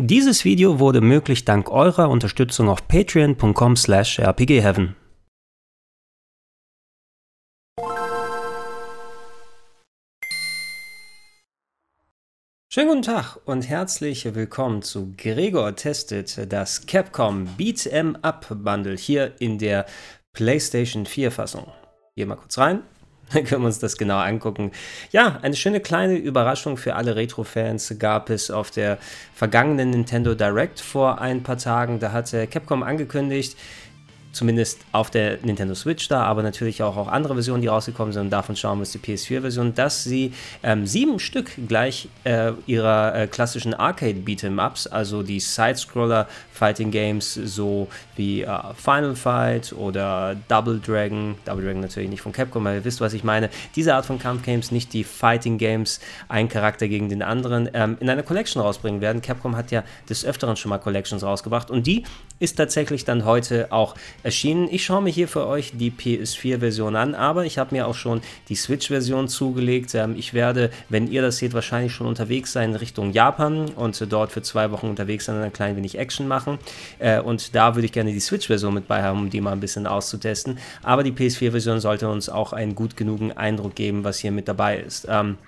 Dieses Video wurde möglich dank eurer Unterstützung auf patreon.com slash rpgheaven. Schönen guten Tag und herzlich willkommen zu Gregor testet das Capcom Beat 'em Up Bundle hier in der PlayStation 4 Fassung. Hier mal kurz rein. Dann können wir uns das genau angucken. Ja, eine schöne kleine Überraschung für alle Retro-Fans gab es auf der vergangenen Nintendo Direct vor ein paar Tagen. Da hat Capcom angekündigt, zumindest auf der Nintendo Switch da, aber natürlich auch, auch andere Versionen, die rausgekommen sind. Und davon schauen wir uns die PS4-Version, dass sie ähm, sieben Stück gleich äh, ihrer äh, klassischen Arcade-Beat'em-Ups, also die Side-Scroller-Fighting-Games, so wie äh, Final Fight oder Double Dragon, Double Dragon natürlich nicht von Capcom, aber ihr wisst, was ich meine, diese Art von Kampfgames, nicht die Fighting-Games, ein Charakter gegen den anderen, ähm, in einer Collection rausbringen werden. Capcom hat ja des Öfteren schon mal Collections rausgebracht und die ist tatsächlich dann heute auch erschienen. Ich schaue mir hier für euch die PS4-Version an, aber ich habe mir auch schon die Switch-Version zugelegt. Ähm, ich werde, wenn ihr das seht, wahrscheinlich schon unterwegs sein Richtung Japan und dort für zwei Wochen unterwegs sein und ein klein wenig Action machen. Äh, und da würde ich gerne die Switch-Version mit bei haben, um die mal ein bisschen auszutesten. Aber die PS4-Version sollte uns auch einen gut genugen Eindruck geben, was hier mit dabei ist. Ähm,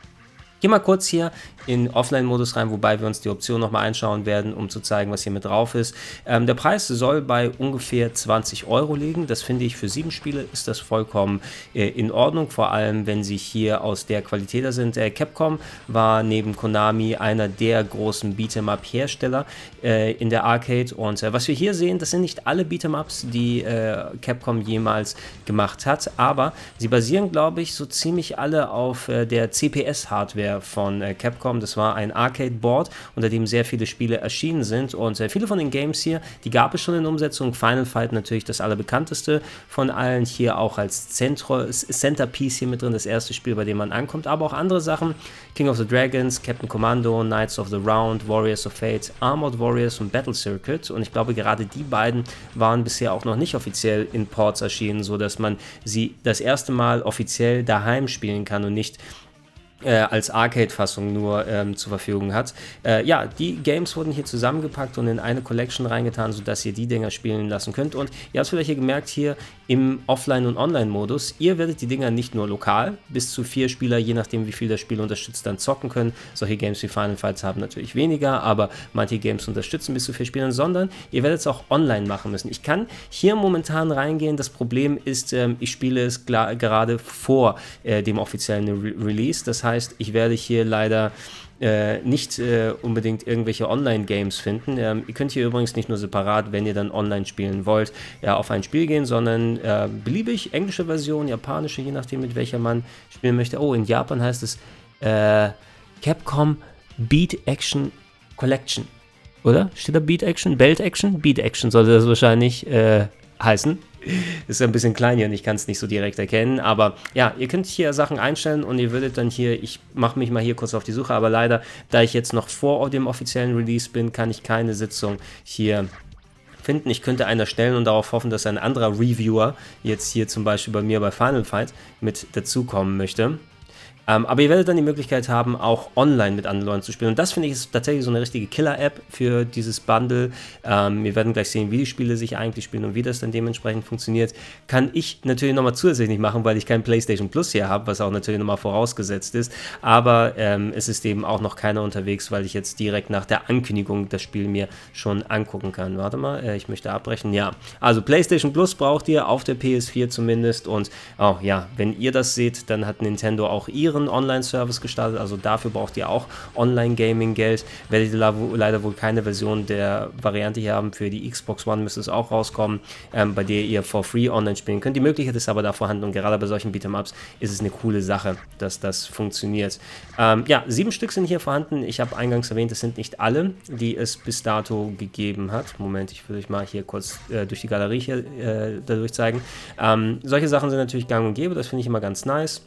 Geh mal kurz hier in Offline-Modus rein, wobei wir uns die Option nochmal einschauen werden, um zu zeigen, was hier mit drauf ist. Ähm, der Preis soll bei ungefähr 20 Euro liegen. Das finde ich für sieben Spiele ist das vollkommen äh, in Ordnung, vor allem wenn sie hier aus der Qualität da sind. Äh, Capcom war neben Konami einer der großen Beat'em-Up-Hersteller äh, in der Arcade und äh, was wir hier sehen, das sind nicht alle Beat'em-Ups, die äh, Capcom jemals gemacht hat, aber sie basieren, glaube ich, so ziemlich alle auf äh, der CPS-Hardware Hardware von äh, Capcom. Das war ein Arcade-Board, unter dem sehr viele Spiele erschienen sind. Und äh, viele von den Games hier, die gab es schon in Umsetzung. Final Fight natürlich das allerbekannteste von allen. Hier auch als Zentro Centerpiece hier mit drin, das erste Spiel, bei dem man ankommt. Aber auch andere Sachen. King of the Dragons, Captain Commando, Knights of the Round, Warriors of Fate, Armored Warriors und Battle Circuit. Und ich glaube, gerade die beiden waren bisher auch noch nicht offiziell in Ports erschienen, sodass man sie das erste Mal offiziell daheim spielen kann und nicht äh, als Arcade-Fassung nur ähm, zur Verfügung hat. Äh, ja, die Games wurden hier zusammengepackt und in eine Collection reingetan, sodass ihr die Dinger spielen lassen könnt. Und ihr habt vielleicht hier gemerkt, hier im Offline- und Online-Modus, ihr werdet die Dinger nicht nur lokal, bis zu vier Spieler, je nachdem wie viel das Spiel unterstützt, dann zocken können. Solche Games wie Final Fights haben natürlich weniger, aber manche Games unterstützen bis zu vier Spielern, sondern ihr werdet es auch online machen müssen. Ich kann hier momentan reingehen, das Problem ist, ähm, ich spiele es gerade vor äh, dem offiziellen Re Release, das heißt, heißt, ich werde hier leider äh, nicht äh, unbedingt irgendwelche Online-Games finden. Ähm, ihr könnt hier übrigens nicht nur separat, wenn ihr dann online spielen wollt, ja, auf ein Spiel gehen, sondern äh, beliebig englische Version, japanische, je nachdem mit welcher man spielen möchte. Oh, in Japan heißt es äh, Capcom Beat Action Collection. Oder? Steht da Beat Action? Belt Action? Beat Action sollte das wahrscheinlich äh, heißen. Ist ein bisschen klein hier und ich kann es nicht so direkt erkennen. Aber ja, ihr könnt hier Sachen einstellen und ihr würdet dann hier, ich mache mich mal hier kurz auf die Suche, aber leider, da ich jetzt noch vor dem offiziellen Release bin, kann ich keine Sitzung hier finden. Ich könnte einer stellen und darauf hoffen, dass ein anderer Reviewer jetzt hier zum Beispiel bei mir bei Final Fight mit dazukommen möchte. Ähm, aber ihr werdet dann die Möglichkeit haben, auch online mit anderen Leuten zu spielen. Und das finde ich ist tatsächlich so eine richtige Killer-App für dieses Bundle. Ähm, wir werden gleich sehen, wie die Spiele sich eigentlich spielen und wie das dann dementsprechend funktioniert. Kann ich natürlich nochmal zusätzlich nicht machen, weil ich kein PlayStation Plus hier habe, was auch natürlich nochmal vorausgesetzt ist. Aber ähm, es ist eben auch noch keiner unterwegs, weil ich jetzt direkt nach der Ankündigung das Spiel mir schon angucken kann. Warte mal, äh, ich möchte abbrechen. Ja, also PlayStation Plus braucht ihr auf der PS4 zumindest. Und oh, ja, wenn ihr das seht, dann hat Nintendo auch ihren anderen Online-Service gestartet. Also dafür braucht ihr auch Online-Gaming-Geld. Werdet ihr leider wohl keine Version der Variante hier haben. Für die Xbox One müsste es auch rauskommen, ähm, bei der ihr for free online spielen könnt. Die Möglichkeit ist aber da vorhanden und gerade bei solchen Beat'em-Ups ist es eine coole Sache, dass das funktioniert. Ähm, ja, sieben Stück sind hier vorhanden. Ich habe eingangs erwähnt, es sind nicht alle, die es bis dato gegeben hat. Moment, ich will euch mal hier kurz äh, durch die Galerie hier äh, dadurch zeigen. Ähm, solche Sachen sind natürlich gang und gäbe, das finde ich immer ganz nice.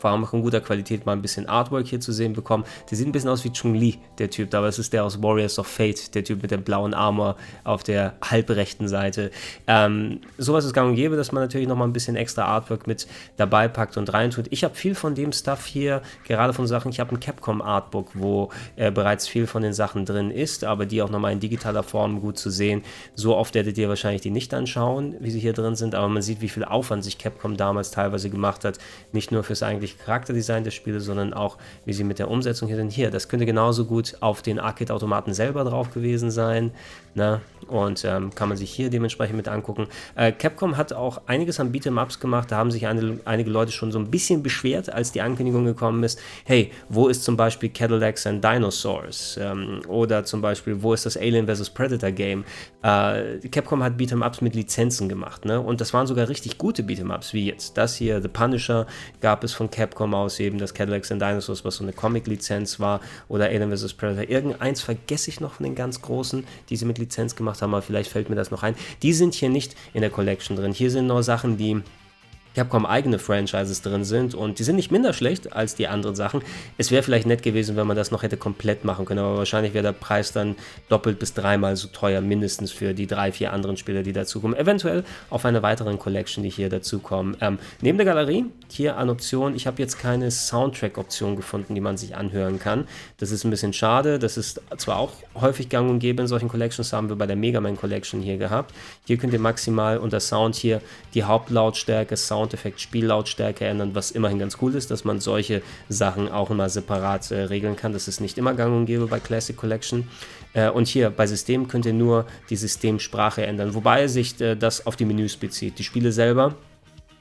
Vor allem in guter Qualität mal ein bisschen Artwork hier zu sehen bekommen. Der sieht ein bisschen aus wie Chung-Li, der Typ, aber es ist der aus Warriors of Fate, der Typ mit dem blauen Armor auf der halbrechten Seite. Ähm, sowas ist gang und gäbe, dass man natürlich nochmal ein bisschen extra Artwork mit dabei packt und reintut. Ich habe viel von dem Stuff hier, gerade von Sachen, ich habe ein Capcom Artbook, wo äh, bereits viel von den Sachen drin ist, aber die auch nochmal in digitaler Form gut zu sehen. So oft werdet ihr wahrscheinlich die nicht anschauen, wie sie hier drin sind, aber man sieht, wie viel Aufwand sich Capcom damals teilweise gemacht hat, nicht nur fürs eigentliche Charakterdesign der Spiele, sondern auch, wie sie mit der Umsetzung hier sind. Hier, das könnte genauso gut auf den Arcade-Automaten selber drauf gewesen sein. Ne? Und ähm, kann man sich hier dementsprechend mit angucken. Äh, Capcom hat auch einiges an Beat'em-Ups gemacht. Da haben sich eine, einige Leute schon so ein bisschen beschwert, als die Ankündigung gekommen ist. Hey, wo ist zum Beispiel Cadillacs and Dinosaurs? Ähm, oder zum Beispiel, wo ist das Alien vs. Predator Game? Äh, Capcom hat Beat'em-Ups mit Lizenzen gemacht. Ne? Und das waren sogar richtig gute Beat'em-Ups, wie jetzt. Das hier, The Punisher, gab es von Capcom aus eben das Cadillacs and Dinosaurs, was so eine Comic-Lizenz war. Oder Alien vs. Predator. Irgendeins vergesse ich noch von den ganz großen, die sie mit Lizenz gemacht haben, aber vielleicht fällt mir das noch ein. Die sind hier nicht in der Collection drin. Hier sind nur Sachen, die Capcom eigene Franchises drin sind und die sind nicht minder schlecht als die anderen Sachen. Es wäre vielleicht nett gewesen, wenn man das noch hätte komplett machen können, aber wahrscheinlich wäre der Preis dann doppelt bis dreimal so teuer, mindestens für die drei, vier anderen Spiele, die dazukommen. Eventuell auf einer weiteren Collection, die hier dazukommen. Ähm, neben der Galerie, hier an Optionen, ich habe jetzt keine Soundtrack-Option gefunden, die man sich anhören kann. Das ist ein bisschen schade. Das ist zwar auch häufig gang und gäbe in solchen Collections, haben wir bei der Mega Man Collection hier gehabt. Hier könnt ihr maximal unter Sound hier die Hauptlautstärke, Sound Soundeffekt, Spiellautstärke ändern, was immerhin ganz cool ist, dass man solche Sachen auch immer separat äh, regeln kann. Das ist nicht immer gang und gäbe bei Classic Collection. Äh, und hier bei System könnt ihr nur die Systemsprache ändern, wobei sich äh, das auf die Menüs bezieht. Die Spiele selber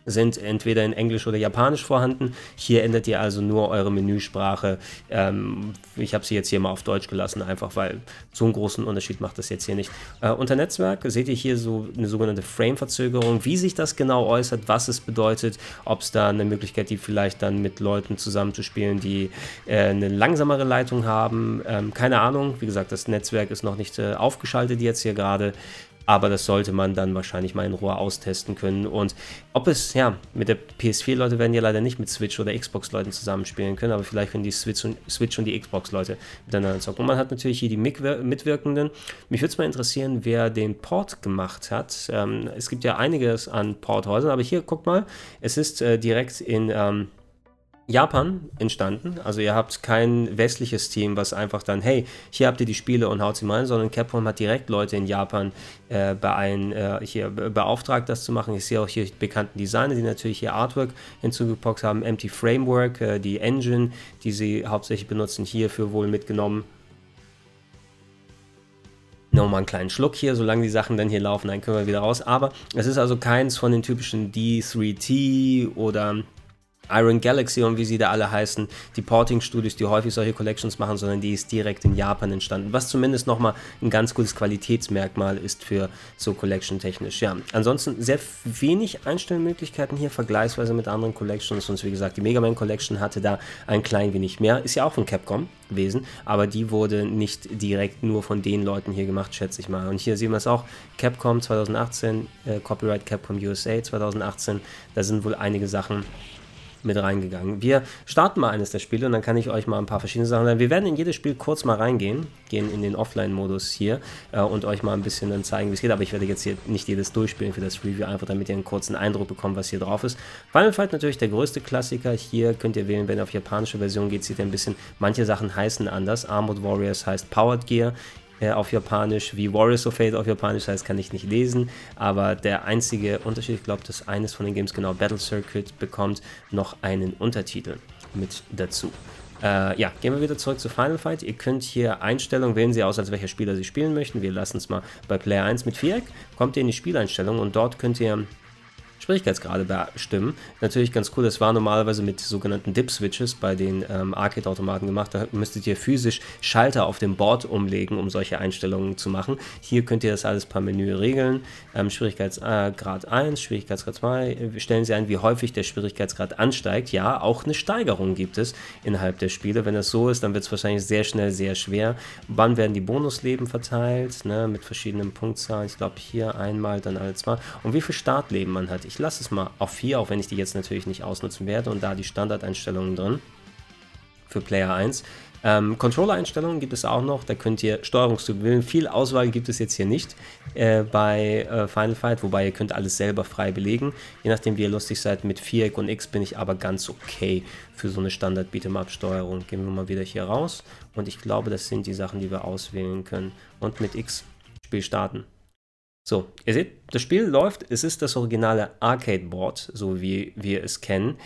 sind entweder in Englisch oder Japanisch vorhanden. Hier ändert ihr also nur eure Menüsprache. Ähm, ich habe sie jetzt hier mal auf Deutsch gelassen, einfach weil so einen großen Unterschied macht das jetzt hier nicht. Äh, unter Netzwerk seht ihr hier so eine sogenannte Frame-Verzögerung, wie sich das genau äußert, was es bedeutet, ob es da eine Möglichkeit gibt, vielleicht dann mit Leuten zusammenzuspielen, die äh, eine langsamere Leitung haben. Ähm, keine Ahnung, wie gesagt, das Netzwerk ist noch nicht äh, aufgeschaltet jetzt hier gerade aber das sollte man dann wahrscheinlich mal in Ruhe austesten können. Und ob es, ja, mit der PS4-Leute werden ja leider nicht mit Switch- oder Xbox-Leuten zusammenspielen können, aber vielleicht können die Switch und, Switch und die Xbox-Leute miteinander zocken. Und man hat natürlich hier die Mitwirkenden. Mich würde es mal interessieren, wer den Port gemacht hat. Ähm, es gibt ja einiges an Porthäusern, aber hier, guck mal, es ist äh, direkt in. Ähm, Japan entstanden. Also ihr habt kein westliches Team, was einfach dann, hey, hier habt ihr die Spiele und haut sie mal, sondern Capcom hat direkt Leute in Japan äh, bei ein, äh, hier beauftragt, das zu machen. Ich sehe auch hier bekannten Designer, die natürlich hier Artwork hinzugepackt haben. Empty Framework, äh, die Engine, die sie hauptsächlich benutzen, hierfür wohl mitgenommen. Nochmal einen kleinen Schluck hier, solange die Sachen dann hier laufen, dann können wir wieder raus. Aber es ist also keins von den typischen D3T oder Iron Galaxy und wie sie da alle heißen, die Porting-Studios, die häufig solche Collections machen, sondern die ist direkt in Japan entstanden, was zumindest nochmal ein ganz gutes Qualitätsmerkmal ist für so Collection-technisch. Ja, ansonsten sehr wenig Einstellmöglichkeiten hier, vergleichsweise mit anderen Collections. Und wie gesagt, die Mega Man Collection hatte da ein klein wenig mehr. Ist ja auch von Capcom gewesen, aber die wurde nicht direkt nur von den Leuten hier gemacht, schätze ich mal. Und hier sehen wir es auch, Capcom 2018, äh, Copyright Capcom USA 2018, da sind wohl einige Sachen mit reingegangen. Wir starten mal eines der Spiele und dann kann ich euch mal ein paar verschiedene Sachen sagen. Wir werden in jedes Spiel kurz mal reingehen, gehen in den Offline-Modus hier äh, und euch mal ein bisschen dann zeigen, wie es geht. Aber ich werde jetzt hier nicht jedes durchspielen für das Review, einfach damit ihr einen kurzen Eindruck bekommt, was hier drauf ist. Final Fight natürlich der größte Klassiker. Hier könnt ihr wählen, wenn ihr auf japanische Version geht, sieht ihr ein bisschen, manche Sachen heißen anders. Armored Warriors heißt Powered Gear äh, auf Japanisch, wie Warriors of Fate auf Japanisch heißt, kann ich nicht lesen. Aber der einzige Unterschied, ich glaube, dass eines von den Games, genau Battle Circuit, bekommt noch einen Untertitel mit dazu. Äh, ja, gehen wir wieder zurück zu Final Fight. Ihr könnt hier Einstellungen wählen Sie aus, als welcher Spieler Sie spielen möchten. Wir lassen es mal bei Player 1 mit Viereck. Kommt ihr in die Spieleinstellungen und dort könnt ihr Schwierigkeitsgrade bestimmen. Natürlich ganz cool, das war normalerweise mit sogenannten Dip-Switches bei den ähm, Arcade-Automaten gemacht. Da müsstet ihr physisch Schalter auf dem Board umlegen, um solche Einstellungen zu machen. Hier könnt ihr das alles per Menü regeln. Ähm, Schwierigkeitsgrad 1, Schwierigkeitsgrad 2. Stellen Sie ein, wie häufig der Schwierigkeitsgrad ansteigt. Ja, auch eine Steigerung gibt es innerhalb der Spiele. Wenn das so ist, dann wird es wahrscheinlich sehr schnell sehr schwer. Wann werden die Bonusleben verteilt? Ne, mit verschiedenen Punktzahlen. Ich glaube hier einmal, dann alle zwei. Und wie viel Startleben man hat Ich lasse es mal auf 4, auch wenn ich die jetzt natürlich nicht ausnutzen werde und da die Standardeinstellungen drin für Player 1. Ähm, Controller-Einstellungen gibt es auch noch, da könnt ihr Steuerungstyp wählen. Viel Auswahl gibt es jetzt hier nicht äh, bei äh, Final Fight, wobei ihr könnt alles selber frei belegen. Je nachdem wie ihr lustig seid, mit Viereck und X bin ich aber ganz okay für so eine Standard Beat'em-Up-Steuerung. Gehen wir mal wieder hier raus und ich glaube, das sind die Sachen, die wir auswählen können. Und mit X Spiel starten. So, ihr seht, das Spiel läuft, es ist das originale Arcade-Board, so wie wir es kennen.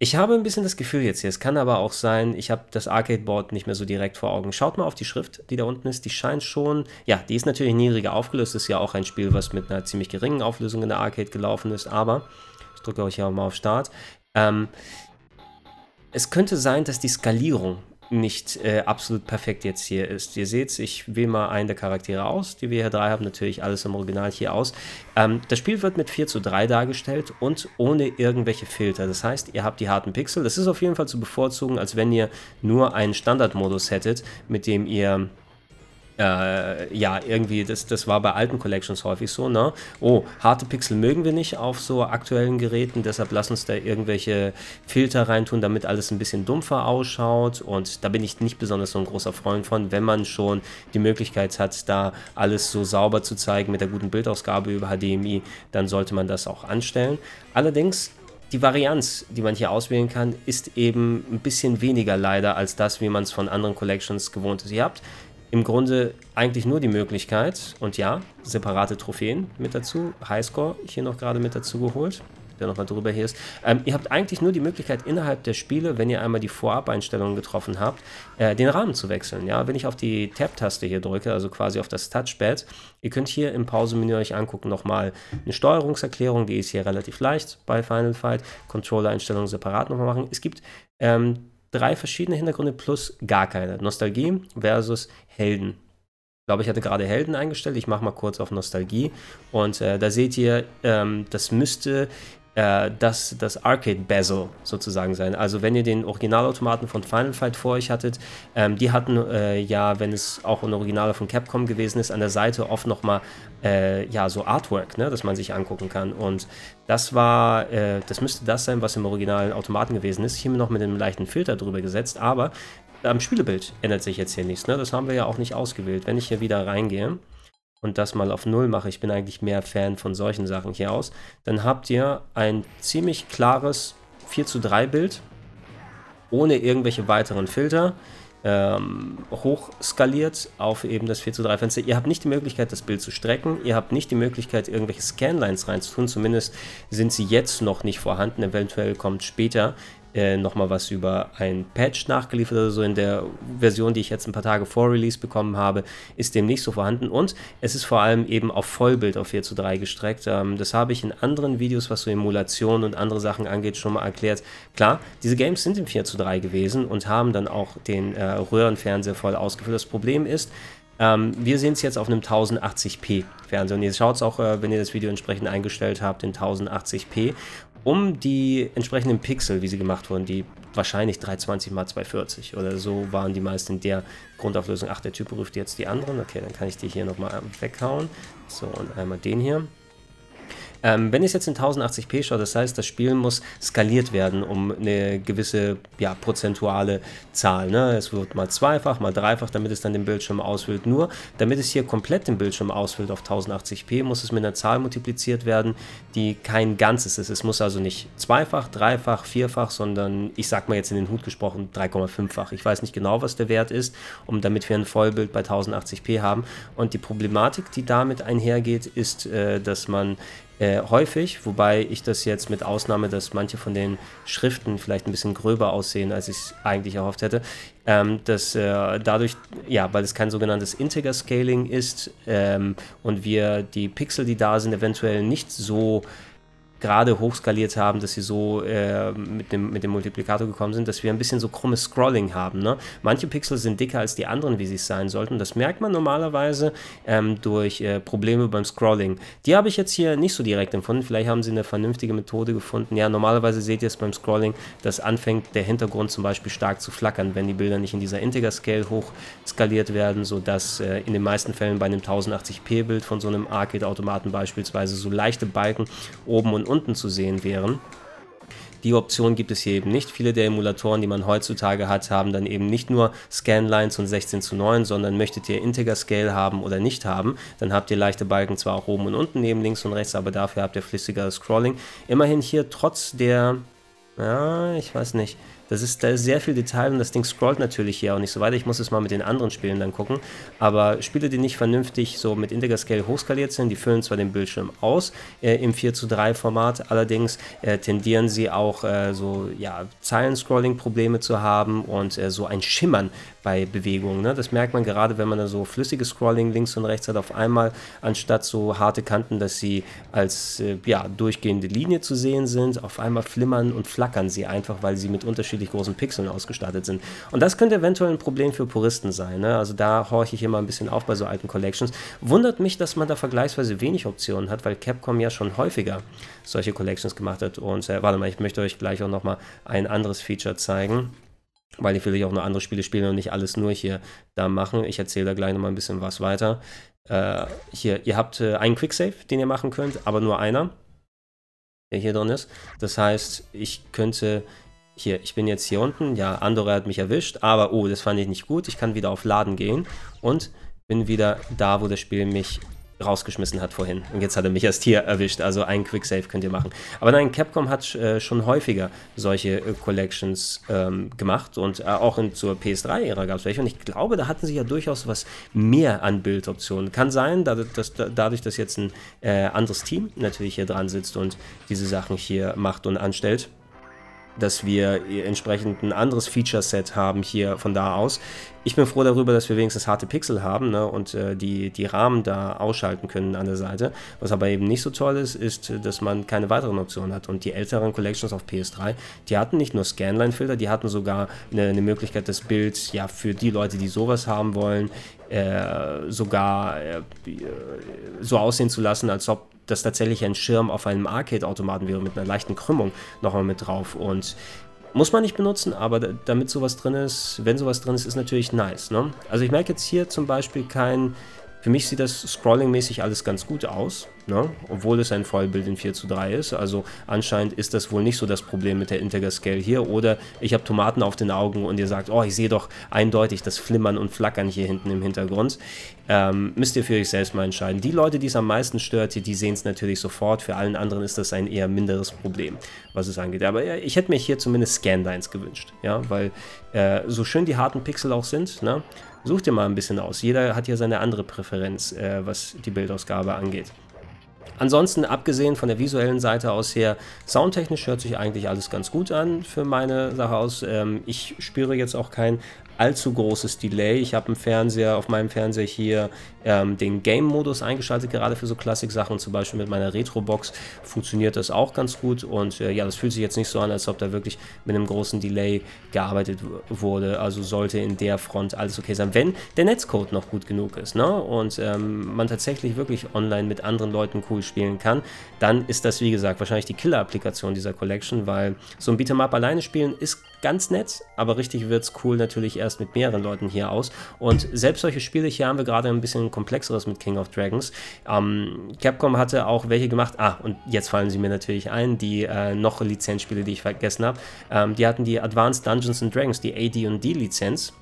Ich habe ein bisschen das Gefühl jetzt hier, es kann aber auch sein, ich habe das Arcade-Board nicht mehr so direkt vor Augen. Schaut mal auf die Schrift, die da unten ist, die scheint schon, ja, die ist natürlich niedriger aufgelöst, ist ja auch ein Spiel, was mit einer ziemlich geringen Auflösung in der Arcade gelaufen ist, aber, ich drücke euch ja mal auf Start, ähm, es könnte sein, dass die Skalierung nicht äh, absolut perfekt jetzt hier ist. Ihr seht, ich wähle mal einen der Charaktere aus, die wir hier drei haben, natürlich alles im Original hier aus. Ähm, das Spiel wird mit 4 zu 3 dargestellt und ohne irgendwelche Filter. Das heißt, ihr habt die harten Pixel. Das ist auf jeden Fall zu bevorzugen, als wenn ihr nur einen Standardmodus hättet, mit dem ihr äh, ja, irgendwie, das, das war bei alten Collections häufig so, ne? Oh, harte Pixel mögen wir nicht auf so aktuellen Geräten, deshalb lass uns da irgendwelche Filter reintun, damit alles ein bisschen dumpfer ausschaut. Und da bin ich nicht besonders so ein großer Freund von, wenn man schon die Möglichkeit hat, da alles so sauber zu zeigen mit der guten Bildausgabe über HDMI, dann sollte man das auch anstellen. Allerdings die Varianz, die man hier auswählen kann, ist eben ein bisschen weniger leider als das, wie man es von anderen Collections gewohnt ist. Ihr habt im Grunde eigentlich nur die Möglichkeit, und ja, separate Trophäen mit dazu, Highscore hier noch gerade mit dazu geholt, der nochmal drüber hier ist. Ähm, ihr habt eigentlich nur die Möglichkeit innerhalb der Spiele, wenn ihr einmal die Vorab-Einstellungen getroffen habt, äh, den Rahmen zu wechseln. Ja, wenn ich auf die Tab-Taste hier drücke, also quasi auf das Touchpad, ihr könnt hier im Pausemenü euch angucken nochmal eine Steuerungserklärung, die ist hier relativ leicht bei Final Fight, Controller-Einstellungen separat nochmal machen. Es gibt ähm, drei verschiedene Hintergründe plus gar keine. Nostalgie versus Helden. Ich glaube, ich hatte gerade Helden eingestellt. Ich mache mal kurz auf Nostalgie. Und äh, da seht ihr, ähm, das müsste äh, das, das Arcade Bezel sozusagen sein. Also wenn ihr den Originalautomaten von Final Fight vor euch hattet, ähm, die hatten äh, ja, wenn es auch ein Originaler von Capcom gewesen ist, an der Seite oft nochmal äh, ja, so Artwork, ne, das man sich angucken kann. Und das war, äh, das müsste das sein, was im originalen Automaten gewesen ist. Hier noch mit einem leichten Filter drüber gesetzt, aber am Spielebild ändert sich jetzt hier nichts. Ne? Das haben wir ja auch nicht ausgewählt. Wenn ich hier wieder reingehe, und das mal auf Null mache, ich bin eigentlich mehr Fan von solchen Sachen hier aus, dann habt ihr ein ziemlich klares 4 zu 3 Bild, ohne irgendwelche weiteren Filter, ähm, hochskaliert auf eben das 4 zu 3 Fenster. Ihr habt nicht die Möglichkeit, das Bild zu strecken, ihr habt nicht die Möglichkeit, irgendwelche Scanlines reinzutun, zumindest sind sie jetzt noch nicht vorhanden, eventuell kommt später äh, nochmal was über ein Patch nachgeliefert oder so. In der Version, die ich jetzt ein paar Tage vor Release bekommen habe, ist dem nicht so vorhanden. Und es ist vor allem eben auf Vollbild auf 4 zu 3 gestreckt. Ähm, das habe ich in anderen Videos, was so Emulation und andere Sachen angeht, schon mal erklärt. Klar, diese Games sind im 4 zu 3 gewesen und haben dann auch den äh, Röhrenfernseher voll ausgefüllt. Das Problem ist, ähm, wir sehen es jetzt auf einem 1080p Fernseher und ihr schaut es auch, äh, wenn ihr das Video entsprechend eingestellt habt, in 1080p um die entsprechenden Pixel, wie sie gemacht wurden, die wahrscheinlich 320 x 240 oder so waren die meisten in der Grundauflösung. Ach, der Typ ruft jetzt die anderen. Okay, dann kann ich die hier nochmal weghauen. So, und einmal den hier. Ähm, wenn ich jetzt in 1080p schaue, das heißt, das Spiel muss skaliert werden um eine gewisse ja, prozentuale Zahl. Ne? Es wird mal zweifach, mal dreifach, damit es dann den Bildschirm ausfüllt. Nur, damit es hier komplett den Bildschirm ausfüllt auf 1080p, muss es mit einer Zahl multipliziert werden, die kein Ganzes ist. Es muss also nicht zweifach, dreifach, vierfach, sondern ich sag mal jetzt in den Hut gesprochen 3,5-fach. Ich weiß nicht genau, was der Wert ist, um damit wir ein Vollbild bei 1080p haben. Und die Problematik, die damit einhergeht, ist, äh, dass man äh, häufig, wobei ich das jetzt mit Ausnahme, dass manche von den Schriften vielleicht ein bisschen gröber aussehen, als ich es eigentlich erhofft hätte, ähm, dass äh, dadurch, ja, weil es kein sogenanntes Integer-Scaling ist ähm, und wir die Pixel, die da sind, eventuell nicht so gerade hochskaliert haben, dass sie so äh, mit, dem, mit dem Multiplikator gekommen sind, dass wir ein bisschen so krummes Scrolling haben. Ne? Manche Pixel sind dicker als die anderen, wie sie es sein sollten. Das merkt man normalerweise ähm, durch äh, Probleme beim Scrolling. Die habe ich jetzt hier nicht so direkt empfunden. Vielleicht haben sie eine vernünftige Methode gefunden. Ja, normalerweise seht ihr es beim Scrolling, dass anfängt der Hintergrund zum Beispiel stark zu flackern, wenn die Bilder nicht in dieser Integer-Scale hochskaliert werden, sodass äh, in den meisten Fällen bei einem 1080p-Bild von so einem Arcade-Automaten beispielsweise so leichte Balken oben und unten zu sehen wären. Die Option gibt es hier eben nicht. Viele der Emulatoren, die man heutzutage hat, haben dann eben nicht nur Scanlines und 16 zu 9, sondern möchtet ihr Integer Scale haben oder nicht haben, dann habt ihr leichte Balken zwar auch oben und unten neben links und rechts, aber dafür habt ihr flüssigeres Scrolling. Immerhin hier trotz der, ja, ich weiß nicht, das ist, da ist sehr viel Detail und das Ding scrollt natürlich hier auch nicht so weiter. Ich muss es mal mit den anderen Spielen dann gucken. Aber Spiele, die nicht vernünftig so mit Integer Scale hochskaliert sind, die füllen zwar den Bildschirm aus äh, im 4 zu 3 Format, allerdings äh, tendieren sie auch äh, so ja, Zeilen-Scrolling-Probleme zu haben und äh, so ein Schimmern bei Bewegungen. Ne? Das merkt man gerade, wenn man so flüssiges Scrolling links und rechts hat, auf einmal anstatt so harte Kanten, dass sie als äh, ja, durchgehende Linie zu sehen sind, auf einmal flimmern und flackern sie einfach, weil sie mit unterschiedlichen unterschiedlich großen Pixeln ausgestattet sind. Und das könnte eventuell ein Problem für Puristen sein. Ne? Also da horche ich immer ein bisschen auf bei so alten Collections. Wundert mich, dass man da vergleichsweise wenig Optionen hat, weil Capcom ja schon häufiger solche Collections gemacht hat. Und äh, warte mal, ich möchte euch gleich auch nochmal ein anderes Feature zeigen weil ich ja auch noch andere Spiele spielen und nicht alles nur hier da machen. Ich erzähle da gleich nochmal ein bisschen was weiter. Äh, hier, ihr habt äh, einen Quicksave, den ihr machen könnt, aber nur einer, der hier drin ist. Das heißt, ich könnte hier, ich bin jetzt hier unten, ja, Andorra hat mich erwischt, aber oh, das fand ich nicht gut. Ich kann wieder auf Laden gehen und bin wieder da, wo das Spiel mich rausgeschmissen hat vorhin. Und jetzt hat er mich erst hier erwischt. Also ein Quicksave könnt ihr machen. Aber nein, Capcom hat äh, schon häufiger solche äh, Collections ähm, gemacht und äh, auch in, zur PS3-Ära gab es welche. Und ich glaube, da hatten sie ja durchaus was mehr an Bildoptionen. Kann sein, dadurch, dass, dadurch, dass jetzt ein äh, anderes Team natürlich hier dran sitzt und diese Sachen hier macht und anstellt dass wir entsprechend ein anderes Feature-Set haben hier von da aus. Ich bin froh darüber, dass wir wenigstens harte Pixel haben ne, und äh, die, die Rahmen da ausschalten können an der Seite. Was aber eben nicht so toll ist, ist, dass man keine weiteren Optionen hat. Und die älteren Collections auf PS3, die hatten nicht nur Scanline-Filter, die hatten sogar eine, eine, Möglichkeit, das Bild ja für die Leute, die sowas haben wollen, äh, sogar äh, so aussehen zu lassen, als ob das tatsächlich ein Schirm auf einem Arcade-Automaten wäre mit einer leichten Krümmung nochmal mit drauf. Und muss man nicht benutzen, aber damit sowas drin ist, wenn sowas drin ist, ist natürlich nice. Ne? Also ich merke jetzt hier zum Beispiel kein für mich sieht das Scrolling-mäßig alles ganz gut aus, ne? obwohl es ein Vollbild in 4 zu 3 ist. Also anscheinend ist das wohl nicht so das Problem mit der Integer Scale hier. Oder ich habe Tomaten auf den Augen und ihr sagt, oh, ich sehe doch eindeutig das Flimmern und Flackern hier hinten im Hintergrund. Ähm, müsst ihr für euch selbst mal entscheiden. Die Leute, die es am meisten stört, die sehen es natürlich sofort. Für allen anderen ist das ein eher minderes Problem, was es angeht. Aber ich hätte mir hier zumindest Scanlines gewünscht, ja, weil äh, so schön die harten Pixel auch sind, ne? Such dir mal ein bisschen aus. Jeder hat hier seine andere Präferenz, äh, was die Bildausgabe angeht. Ansonsten, abgesehen von der visuellen Seite aus her, soundtechnisch hört sich eigentlich alles ganz gut an für meine Sache aus. Ähm, ich spüre jetzt auch kein allzu großes Delay. Ich habe im Fernseher, auf meinem Fernseher hier ähm, den Game-Modus eingeschaltet, gerade für so Klassik-Sachen, zum Beispiel mit meiner Retro-Box funktioniert das auch ganz gut und äh, ja, das fühlt sich jetzt nicht so an, als ob da wirklich mit einem großen Delay gearbeitet wurde. Also sollte in der Front alles okay sein, wenn der Netzcode noch gut genug ist ne? und ähm, man tatsächlich wirklich online mit anderen Leuten cool spielen kann, dann ist das wie gesagt wahrscheinlich die Killer-Applikation dieser Collection, weil so ein Beat'em Up alleine spielen ist ganz nett, aber richtig wird es cool natürlich erst mit mehreren Leuten hier aus. Und selbst solche Spiele, hier haben wir gerade ein bisschen komplexeres mit King of Dragons. Ähm, Capcom hatte auch welche gemacht, ah, und jetzt fallen sie mir natürlich ein, die äh, noch Lizenzspiele, die ich vergessen habe. Ähm, die hatten die Advanced Dungeons and Dragons, die AD&D Lizenz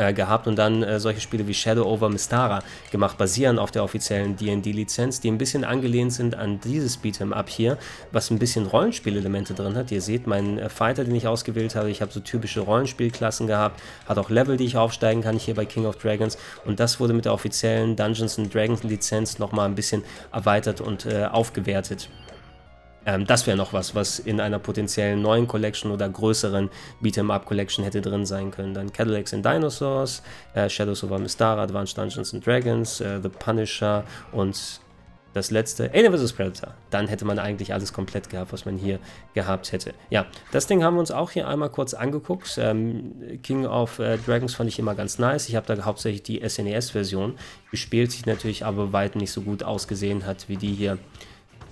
äh, gehabt und dann äh, solche Spiele wie Shadow over Mystara gemacht, basieren auf der offiziellen D&D-Lizenz, die ein bisschen angelehnt sind an dieses Beat'em Up hier, was ein bisschen Rollenspielelemente drin hat. Ihr seht meinen äh, Fighter, den ich ausgewählt habe, ich habe so typische Rollenspielklassen gehabt, hat auch Level, die ich aufsteigen kann hier bei King of Dragons und das wurde mit der offiziellen Dungeons Dragons Lizenz nochmal ein bisschen erweitert und äh, aufgewertet. Ähm, das wäre noch was, was in einer potenziellen neuen Collection oder größeren Beat'em-up Collection hätte drin sein können. Dann Cadillacs and Dinosaurs, äh, Shadows of Amistara, Advanced Dungeons and Dragons, äh, The Punisher und das letzte, Alien vs. Predator. Dann hätte man eigentlich alles komplett gehabt, was man hier gehabt hätte. Ja, das Ding haben wir uns auch hier einmal kurz angeguckt. Ähm, King of äh, Dragons fand ich immer ganz nice. Ich habe da hauptsächlich die SNES-Version gespielt, sich natürlich aber weit nicht so gut ausgesehen hat wie die hier.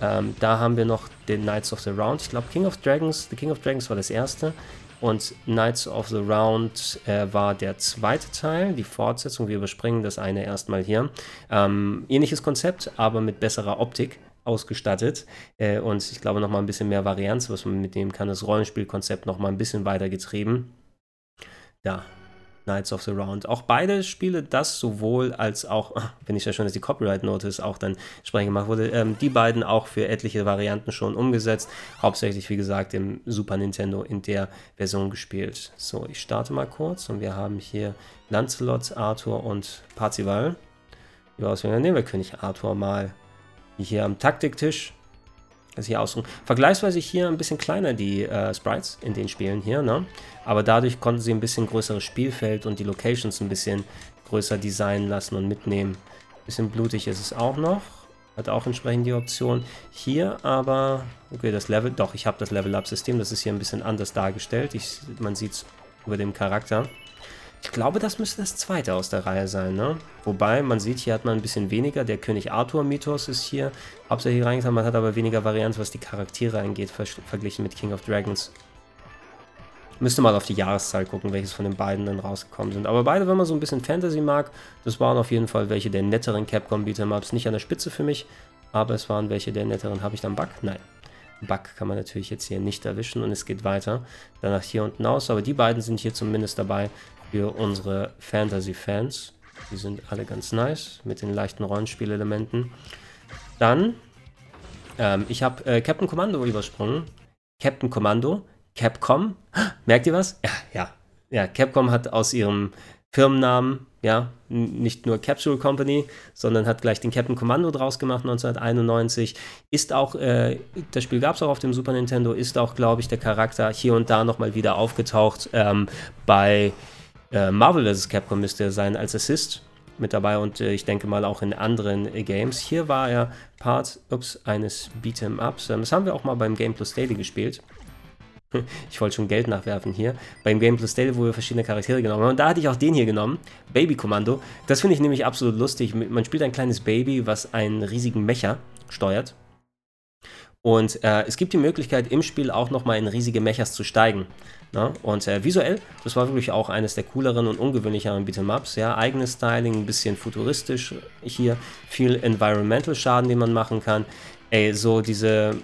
Ähm, da haben wir noch den Knights of the Round. Ich glaube, King of Dragons, The King of Dragons war das erste. Und Knights of the Round äh, war der zweite Teil, die Fortsetzung. Wir überspringen das eine erstmal hier. Ähm, ähnliches Konzept, aber mit besserer Optik ausgestattet äh, und ich glaube nochmal ein bisschen mehr Varianz, was man mitnehmen kann. Das Rollenspielkonzept nochmal ein bisschen weiter getrieben. Da, Knights of the Round. Auch beide Spiele, das sowohl als auch, wenn ich ja schon, dass die Copyright Notice auch dann entsprechend gemacht wurde, ähm, die beiden auch für etliche Varianten schon umgesetzt. Hauptsächlich, wie gesagt, im Super Nintendo in der Version gespielt. So, ich starte mal kurz und wir haben hier Lancelot, Arthur und Parzival. Die Auswählung nehmen wir König Arthur mal hier am Taktiktisch. Das hier ausdrücken. Vergleichsweise hier ein bisschen kleiner die äh, Sprites in den Spielen hier, ne? Aber dadurch konnten sie ein bisschen größeres Spielfeld und die Locations ein bisschen größer designen lassen und mitnehmen. Bisschen blutig ist es auch noch. Hat auch entsprechend die Option. Hier aber, okay, das Level, doch, ich habe das Level-Up-System, das ist hier ein bisschen anders dargestellt. Ich, man sieht es über dem Charakter. Ich glaube, das müsste das zweite aus der Reihe sein, ne? Wobei, man sieht, hier hat man ein bisschen weniger. Der König Arthur-Mythos ist hier hauptsächlich reingetan. Man hat aber weniger Varianz, was die Charaktere angeht, ver verglichen mit King of Dragons. Müsste mal auf die Jahreszahl gucken, welches von den beiden dann rausgekommen sind. Aber beide, wenn man so ein bisschen Fantasy mag, das waren auf jeden Fall welche der netteren Capcom Beat'em Nicht an der Spitze für mich, aber es waren welche der netteren. Habe ich dann Bug? Nein. Bug kann man natürlich jetzt hier nicht erwischen und es geht weiter. Danach hier unten aus, aber die beiden sind hier zumindest dabei für unsere Fantasy-Fans. Die sind alle ganz nice mit den leichten Rollenspielelementen. Dann, ähm, ich habe äh, Captain Commando übersprungen. Captain Commando, Capcom. Merkt ihr was? Ja, ja. Ja, Capcom hat aus ihrem Firmennamen, ja, nicht nur Capsule Company, sondern hat gleich den Captain Commando draus gemacht 1991. Ist auch, äh, das Spiel gab es auch auf dem Super Nintendo, ist auch, glaube ich, der Charakter hier und da nochmal wieder aufgetaucht ähm, bei äh, Marvel vs. Capcom müsste er sein als Assist mit dabei und äh, ich denke mal auch in anderen äh, Games. Hier war er Part ups, eines Beat'em-Ups. Ähm, das haben wir auch mal beim Game Plus Daily gespielt. Ich wollte schon Geld nachwerfen hier. Beim Game Plus Daily, wo wir verschiedene Charaktere genommen haben. Und da hatte ich auch den hier genommen. Baby Kommando. Das finde ich nämlich absolut lustig. Man spielt ein kleines Baby, was einen riesigen Mecher steuert. Und äh, es gibt die Möglichkeit, im Spiel auch nochmal in riesige Mechas zu steigen. Ne? Und äh, visuell, das war wirklich auch eines der cooleren und ungewöhnlicheren Beat'em-Ups. Ja? Eigenes Styling, ein bisschen futuristisch hier, viel Environmental-Schaden, den man machen kann. Ey, so diese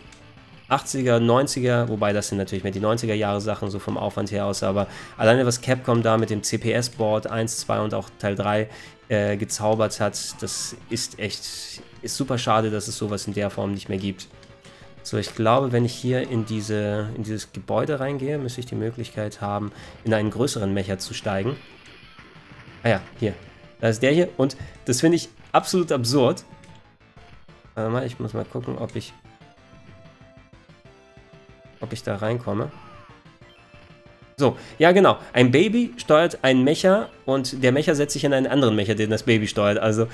80er, 90er, wobei das sind natürlich mehr die 90er Jahre Sachen, so vom Aufwand her aus, aber alleine was Capcom da mit dem CPS-Board 1, 2 und auch Teil 3 äh, gezaubert hat, das ist echt, ist super schade, dass es sowas in der Form nicht mehr gibt. So, ich glaube, wenn ich hier in, diese, in dieses Gebäude reingehe, müsste ich die Möglichkeit haben, in einen größeren Mecher zu steigen. Ah ja, hier. Da ist der hier. Und das finde ich absolut absurd. Warte mal, ich muss mal gucken, ob ich ob ich da reinkomme. So, ja genau. Ein Baby steuert einen Mecher und der Mecher setzt sich in einen anderen Mecher, den das Baby steuert. Also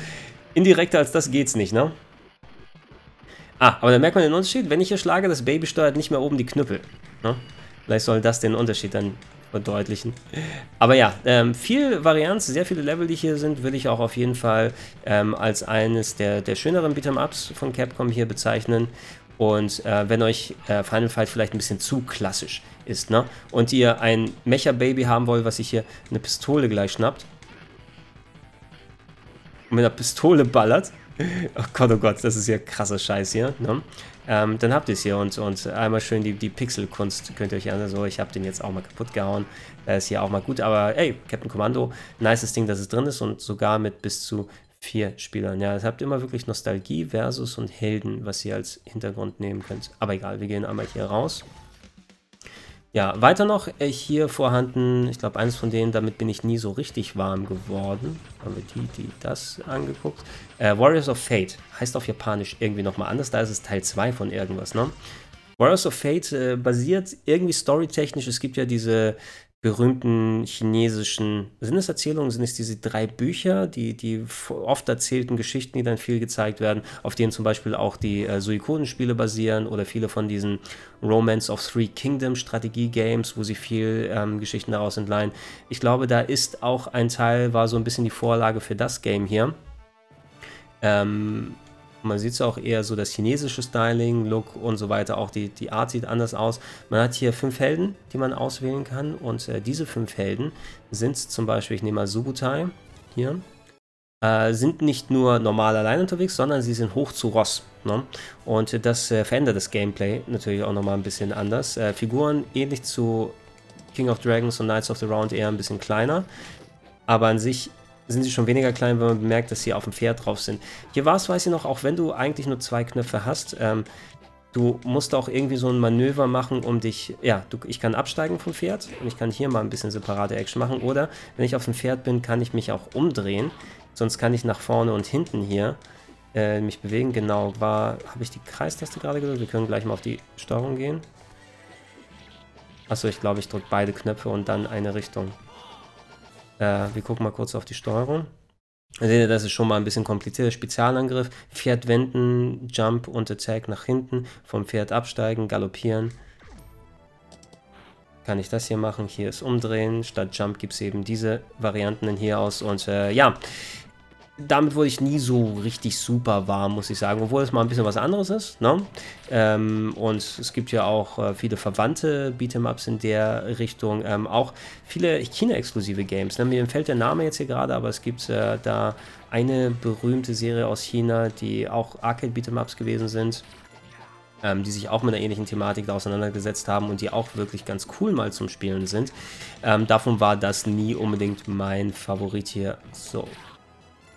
indirekter als das geht's nicht, ne? Ah, aber dann merkt man den Unterschied. Wenn ich hier schlage, das Baby steuert nicht mehr oben die Knüppel. Ne? Vielleicht soll das den Unterschied dann verdeutlichen. Aber ja, ähm, viel Varianz, sehr viele Level, die hier sind, würde ich auch auf jeden Fall ähm, als eines der, der schöneren Beat'em-Ups von Capcom hier bezeichnen. Und äh, wenn euch äh, Final Fight vielleicht ein bisschen zu klassisch ist, ne? Und ihr ein Mecha-Baby haben wollt, was sich hier eine Pistole gleich schnappt. Und mit einer Pistole ballert, Oh Gott, oh Gott, das ist ja krasser Scheiß hier. Ne? Ähm, dann habt ihr es hier und, und einmal schön die, die Pixelkunst könnt ihr euch an. So, ich habe den jetzt auch mal kaputt gehauen. Da ist hier auch mal gut. Aber ey, Captain Commando, nices Ding, dass es drin ist und sogar mit bis zu vier Spielern. Ja, ihr habt immer wirklich Nostalgie versus und Helden, was ihr als Hintergrund nehmen könnt. Aber egal, wir gehen einmal hier raus. Ja, weiter noch äh, hier vorhanden, ich glaube eines von denen, damit bin ich nie so richtig warm geworden. Haben wir die, die das angeguckt. Äh, Warriors of Fate heißt auf Japanisch irgendwie nochmal anders, da ist es Teil 2 von irgendwas, ne? Warriors of Fate äh, basiert irgendwie storytechnisch, es gibt ja diese berühmten chinesischen, sind es Erzählungen, sind es diese drei Bücher, die, die oft erzählten Geschichten, die dann viel gezeigt werden, auf denen zum Beispiel auch die äh, Suikoden-Spiele basieren oder viele von diesen Romance of Three Kingdoms Strategie-Games, wo sie viel ähm, Geschichten daraus entleihen. Ich glaube, da ist auch ein Teil, war so ein bisschen die Vorlage für das Game hier. Ähm, man sieht es auch eher so das chinesische Styling, Look und so weiter. Auch die, die Art sieht anders aus. Man hat hier fünf Helden, die man auswählen kann. Und äh, diese fünf Helden sind zum Beispiel, ich nehme mal Subutai hier. äh, sind nicht nur normal allein unterwegs, sondern sie sind hoch zu Ross. Ne? Und das äh, verändert das Gameplay natürlich auch nochmal ein bisschen anders. Äh, Figuren ähnlich zu King of Dragons und Knights of the Round eher ein bisschen kleiner. Aber an sich sind sie schon weniger klein, wenn man bemerkt, dass sie auf dem Pferd drauf sind. Hier war es, weiß ich noch, auch wenn du eigentlich nur zwei Knöpfe hast, ähm, du musst auch irgendwie so ein Manöver machen, um dich, ja, du, ich kann absteigen vom Pferd und ich kann hier mal ein bisschen separate Action machen. Oder wenn ich auf dem Pferd bin, kann ich mich auch umdrehen. Sonst kann ich nach vorne und hinten hier äh, mich bewegen. Genau, war, habe ich die Kreistaste gerade gedrückt? Wir können gleich mal auf die Steuerung gehen. Achso, ich glaube, ich drücke beide Knöpfe und dann eine Richtung. Äh, wir gucken mal kurz auf die Steuerung. Seht ihr, das ist schon mal ein bisschen komplizierter. Spezialangriff, Pferd wenden, Jump und Attack nach hinten, vom Pferd absteigen, galoppieren. Kann ich das hier machen? Hier ist umdrehen. Statt Jump gibt es eben diese Varianten hier aus. Und äh, ja, damit wurde ich nie so richtig super warm, muss ich sagen, obwohl es mal ein bisschen was anderes ist. Ne? Ähm, und es gibt ja auch äh, viele verwandte Beat'em-Ups in der Richtung, ähm, auch viele China-exklusive Games. Ne? Mir fällt der Name jetzt hier gerade, aber es gibt äh, da eine berühmte Serie aus China, die auch Arcade-Beat'em-Ups gewesen sind. Ähm, die sich auch mit einer ähnlichen Thematik auseinandergesetzt haben und die auch wirklich ganz cool mal zum Spielen sind. Ähm, davon war das nie unbedingt mein Favorit hier. So,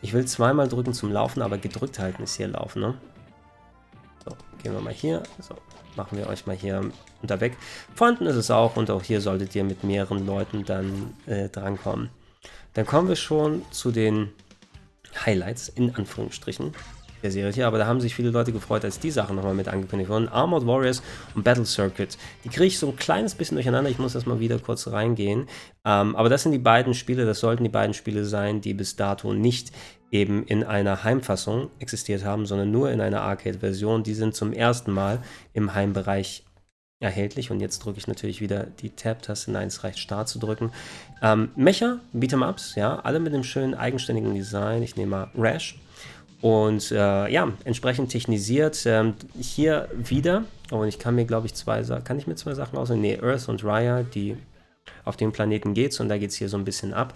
ich will zweimal drücken zum Laufen, aber gedrückt halten ist hier Laufen, ne? So, gehen wir mal hier. So, machen wir euch mal hier unter weg. Vorhanden ist es auch und auch hier solltet ihr mit mehreren Leuten dann äh, drankommen. Dann kommen wir schon zu den Highlights, in Anführungsstrichen der Serie aber da haben sich viele Leute gefreut, als die Sachen nochmal mit angekündigt wurden. Armored Warriors und Battle Circuit. Die kriege ich so ein kleines bisschen durcheinander, ich muss das mal wieder kurz reingehen. Ähm, aber das sind die beiden Spiele, das sollten die beiden Spiele sein, die bis dato nicht eben in einer Heimfassung existiert haben, sondern nur in einer Arcade-Version. Die sind zum ersten Mal im Heimbereich erhältlich. Und jetzt drücke ich natürlich wieder die Tab-Taste. Nein, es reicht Start zu drücken. Ähm, Mecha, Beat'em-Ups, ja, alle mit einem schönen eigenständigen Design. Ich nehme mal Rash und äh, ja, entsprechend technisiert. Ähm, hier wieder, oh, und ich kann mir, glaube ich, zwei Sachen, kann ich mir zwei Sachen auswählen? Nee, Earth und Raya, die auf dem Planeten geht's und da geht es hier so ein bisschen ab.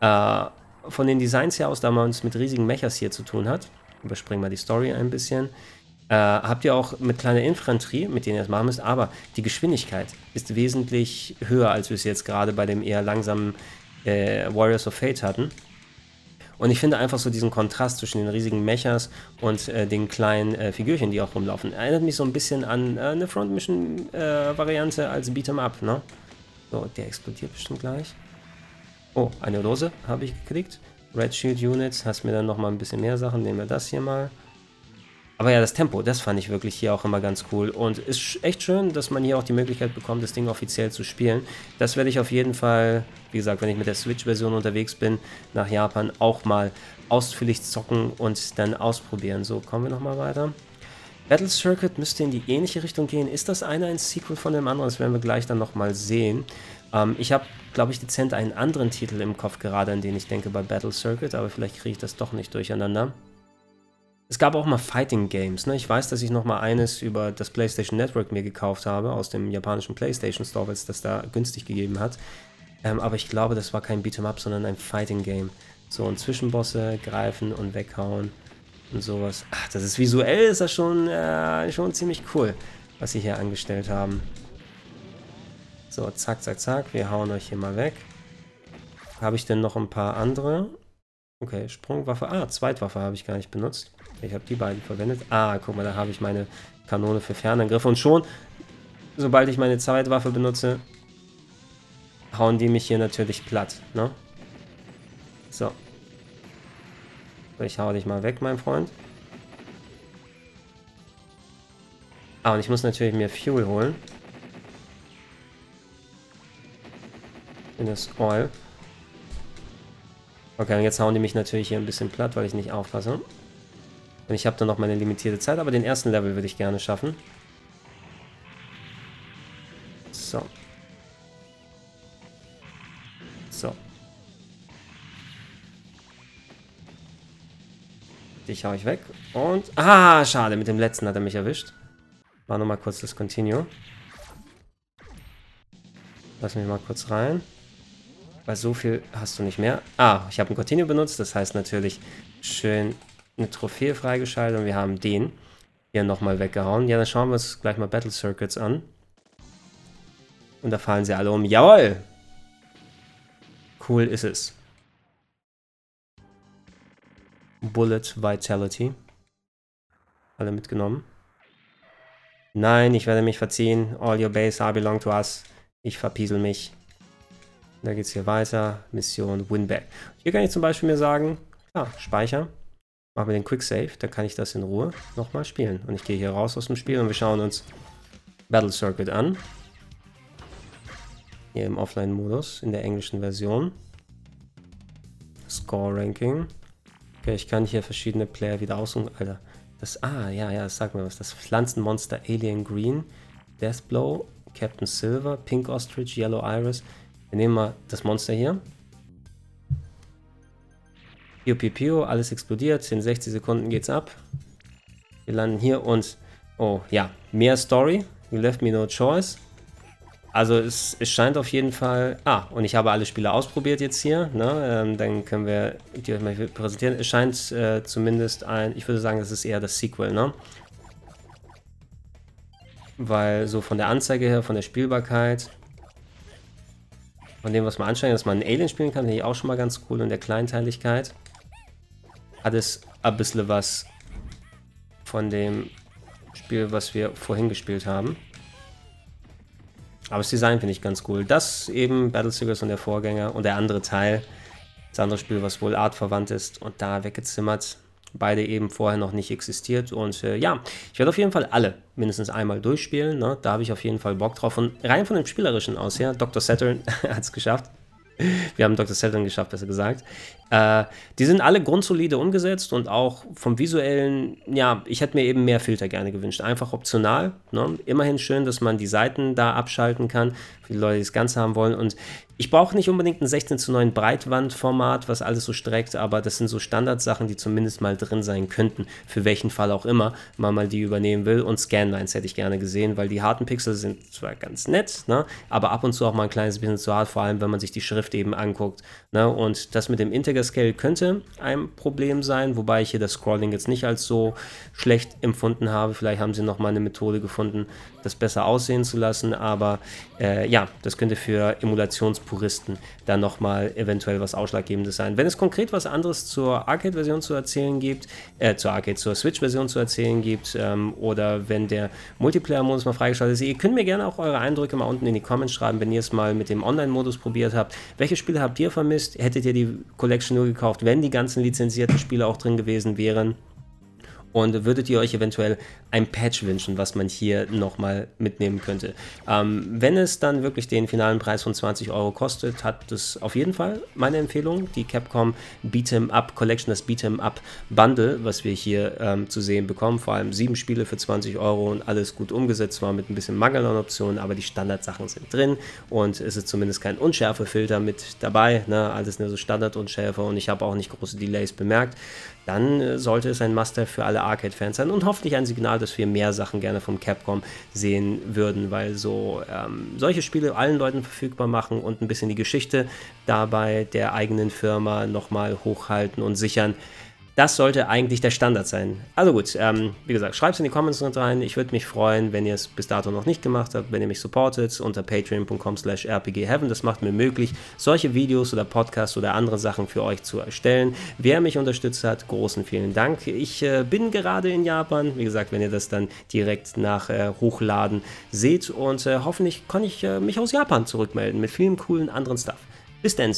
Äh, von den Designs her aus, da man es mit riesigen Mechas hier zu tun hat, überspringen wir die Story ein bisschen, äh, habt ihr auch mit kleiner Infanterie, mit denen ihr das machen müsst, aber die Geschwindigkeit ist wesentlich höher, als wir es jetzt gerade bei dem eher langsamen äh, Warriors of Fate hatten. Und ich finde einfach so diesen Kontrast zwischen den riesigen Mechas und äh, den kleinen äh, Figürchen, die auch rumlaufen. Erinnert mich so ein bisschen an äh, eine Front Mission äh, Variante als Beat'em Up, ne? So, der explodiert bestimmt gleich. Oh, eine Dose habe ich gekriegt. Red Shield Units, hast mir dann nochmal ein bisschen mehr Sachen. Nehmen wir das hier mal. Aber ja, das Tempo, das fand ich wirklich hier auch immer ganz cool. Und ist echt schön, dass man hier auch die Möglichkeit bekommt, das Ding offiziell zu spielen. Das werde ich auf jeden Fall, wie gesagt, wenn ich mit der Switch-Version unterwegs bin, nach Japan auch mal ausführlich zocken und dann ausprobieren. So, kommen wir nochmal weiter. Battle Circuit müsste in die ähnliche Richtung gehen. Ist das eine ein Sequel von dem anderen? Das werden wir gleich dann nochmal sehen. Ähm, ich habe, glaube ich, dezent einen anderen Titel im Kopf gerade, an den ich denke bei Battle Circuit, aber vielleicht kriege ich das doch nicht durcheinander. Es gab auch mal Fighting Games. Ne? Ich weiß, dass ich noch mal eines über das PlayStation Network mir gekauft habe, aus dem japanischen PlayStation Store, weil es das da günstig gegeben hat. Ähm, aber ich glaube, das war kein Beat'em Up, sondern ein Fighting Game. So, und Zwischenbosse greifen und weghauen und sowas. Ach, das ist visuell, ist das schon, äh, schon ziemlich cool, was sie hier angestellt haben. So, zack, zack, zack. Wir hauen euch hier mal weg. Habe ich denn noch ein paar andere? Okay, Sprungwaffe. Ah, Zweitwaffe habe ich gar nicht benutzt. Ich habe die beiden verwendet. Ah, guck mal, da habe ich meine Kanone für Fernangriffe. Und schon, sobald ich meine Zweitwaffe benutze, hauen die mich hier natürlich platt. Ne? So. Ich hau dich mal weg, mein Freund. Ah, und ich muss natürlich mir Fuel holen. In das Oil. Okay, und jetzt hauen die mich natürlich hier ein bisschen platt, weil ich nicht aufpasse. Und ich habe dann noch meine limitierte Zeit, aber den ersten Level würde ich gerne schaffen. So. So. Dich hau ich weg. Und... Ah, schade. Mit dem letzten hat er mich erwischt. War nur mal kurz das Continue. Lass mich mal kurz rein. Weil so viel hast du nicht mehr. Ah, ich habe ein Continue benutzt, das heißt natürlich schön eine Trophäe freigeschaltet und wir haben den hier nochmal weggehauen. Ja, dann schauen wir uns gleich mal Battle Circuits an. Und da fallen sie alle um. Jawoll! Cool ist es. Bullet Vitality. Alle mitgenommen. Nein, ich werde mich verziehen. All your base are belong to us. Ich verpiesel mich. Da geht es hier weiter. Mission Winback. Hier kann ich zum Beispiel mir sagen, ja, Speicher. Machen wir den Quick Save, da kann ich das in Ruhe nochmal spielen. Und ich gehe hier raus aus dem Spiel und wir schauen uns Battle Circuit an. Hier im Offline-Modus, in der englischen Version. Score Ranking. Okay, ich kann hier verschiedene Player wieder aussuchen. Alter, das, ah, ja, ja, sagt mir was. Das Pflanzenmonster Alien Green, Deathblow, Captain Silver, Pink Ostrich, Yellow Iris. Wir nehmen mal das Monster hier. Piu, piu, piu, alles explodiert. In 60 Sekunden geht's ab. Wir landen hier und... Oh, ja. Mehr Story. You left me no choice. Also es, es scheint auf jeden Fall... Ah, und ich habe alle Spiele ausprobiert jetzt hier. Ne? Ähm, dann können wir die euch mal präsentieren. Es scheint äh, zumindest ein... Ich würde sagen, das ist eher das Sequel, ne? Weil so von der Anzeige her, von der Spielbarkeit von dem, was man anstrengt, dass man einen Alien spielen kann, finde ich auch schon mal ganz cool und der Kleinteiligkeit. Hat es ein bisschen was von dem Spiel, was wir vorhin gespielt haben. Aber das Design finde ich ganz cool. Das eben Battle Seekers und der Vorgänger und der andere Teil, das andere Spiel, was wohl artverwandt ist und da weggezimmert beide eben vorher noch nicht existiert. Und äh, ja, ich werde auf jeden Fall alle mindestens einmal durchspielen. Ne? Da habe ich auf jeden Fall Bock drauf. Und rein von dem Spielerischen aus her, Dr. Saturn hat es geschafft. Wir haben Dr. Saturn geschafft, besser gesagt. Äh, die sind alle grundsolide umgesetzt und auch vom visuellen, ja, ich hätte mir eben mehr Filter gerne gewünscht. Einfach optional. Ne? Immerhin schön, dass man die Seiten da abschalten kann, für die Leute, die das Ganze haben wollen. Und ich brauche nicht unbedingt ein 16 zu 9 Breitwandformat, was alles so streckt, aber das sind so Standardsachen, die zumindest mal drin sein könnten, für welchen Fall auch immer man mal die übernehmen will. Und Scanlines hätte ich gerne gesehen, weil die harten Pixel sind zwar ganz nett, ne, aber ab und zu auch mal ein kleines bisschen zu hart, vor allem wenn man sich die Schrift eben anguckt. Ne, und das mit dem Integer Scale könnte ein Problem sein, wobei ich hier das Scrolling jetzt nicht als so schlecht empfunden habe. Vielleicht haben sie noch mal eine Methode gefunden, das besser aussehen zu lassen, aber äh, ja, das könnte für Emulations Puristen dann nochmal eventuell was Ausschlaggebendes sein. Wenn es konkret was anderes zur Arcade-Version zu erzählen gibt, äh, zur Arcade, zur Switch-Version zu erzählen gibt, ähm, oder wenn der Multiplayer-Modus mal freigeschaltet ist, ihr könnt mir gerne auch eure Eindrücke mal unten in die Comments schreiben, wenn ihr es mal mit dem Online-Modus probiert habt. Welche Spiele habt ihr vermisst? Hättet ihr die Collection nur gekauft, wenn die ganzen lizenzierten Spiele auch drin gewesen wären? Und würdet ihr euch eventuell ein Patch wünschen, was man hier nochmal mitnehmen könnte? Ähm, wenn es dann wirklich den finalen Preis von 20 Euro kostet, hat das auf jeden Fall meine Empfehlung. Die Capcom Beat'em Up Collection, das Beat'em Up Bundle, was wir hier ähm, zu sehen bekommen. Vor allem sieben Spiele für 20 Euro und alles gut umgesetzt, zwar mit ein bisschen Mangel an Optionen, aber die Standardsachen sind drin und es ist zumindest kein Unschärfefilter mit dabei. Ne? Alles nur so Standardunschärfe und ich habe auch nicht große Delays bemerkt dann äh, sollte es ein Must-Have für alle Arcade-Fans sein und hoffentlich ein Signal, dass wir mehr Sachen gerne vom Capcom sehen würden, weil so ähm, solche Spiele allen Leuten verfügbar machen und ein bisschen die Geschichte dabei der eigenen Firma nochmal hochhalten und sichern, das sollte eigentlich der Standard sein. Also gut, ähm, wie gesagt, schreibt es in die Comments rein. Ich würde mich freuen, wenn ihr es bis dato noch nicht gemacht habt, wenn ihr mich supportet unter patreon.com slash rpgheaven. Das macht mir möglich, solche Videos oder Podcasts oder andere Sachen für euch zu erstellen. Wer mich unterstützt hat, großen vielen Dank. Ich äh, bin gerade in Japan. Wie gesagt, wenn ihr das dann direkt nach äh, Hochladen seht und äh, hoffentlich kann ich äh, mich aus Japan zurückmelden mit vielen coolen anderen Stuff. Bis dann.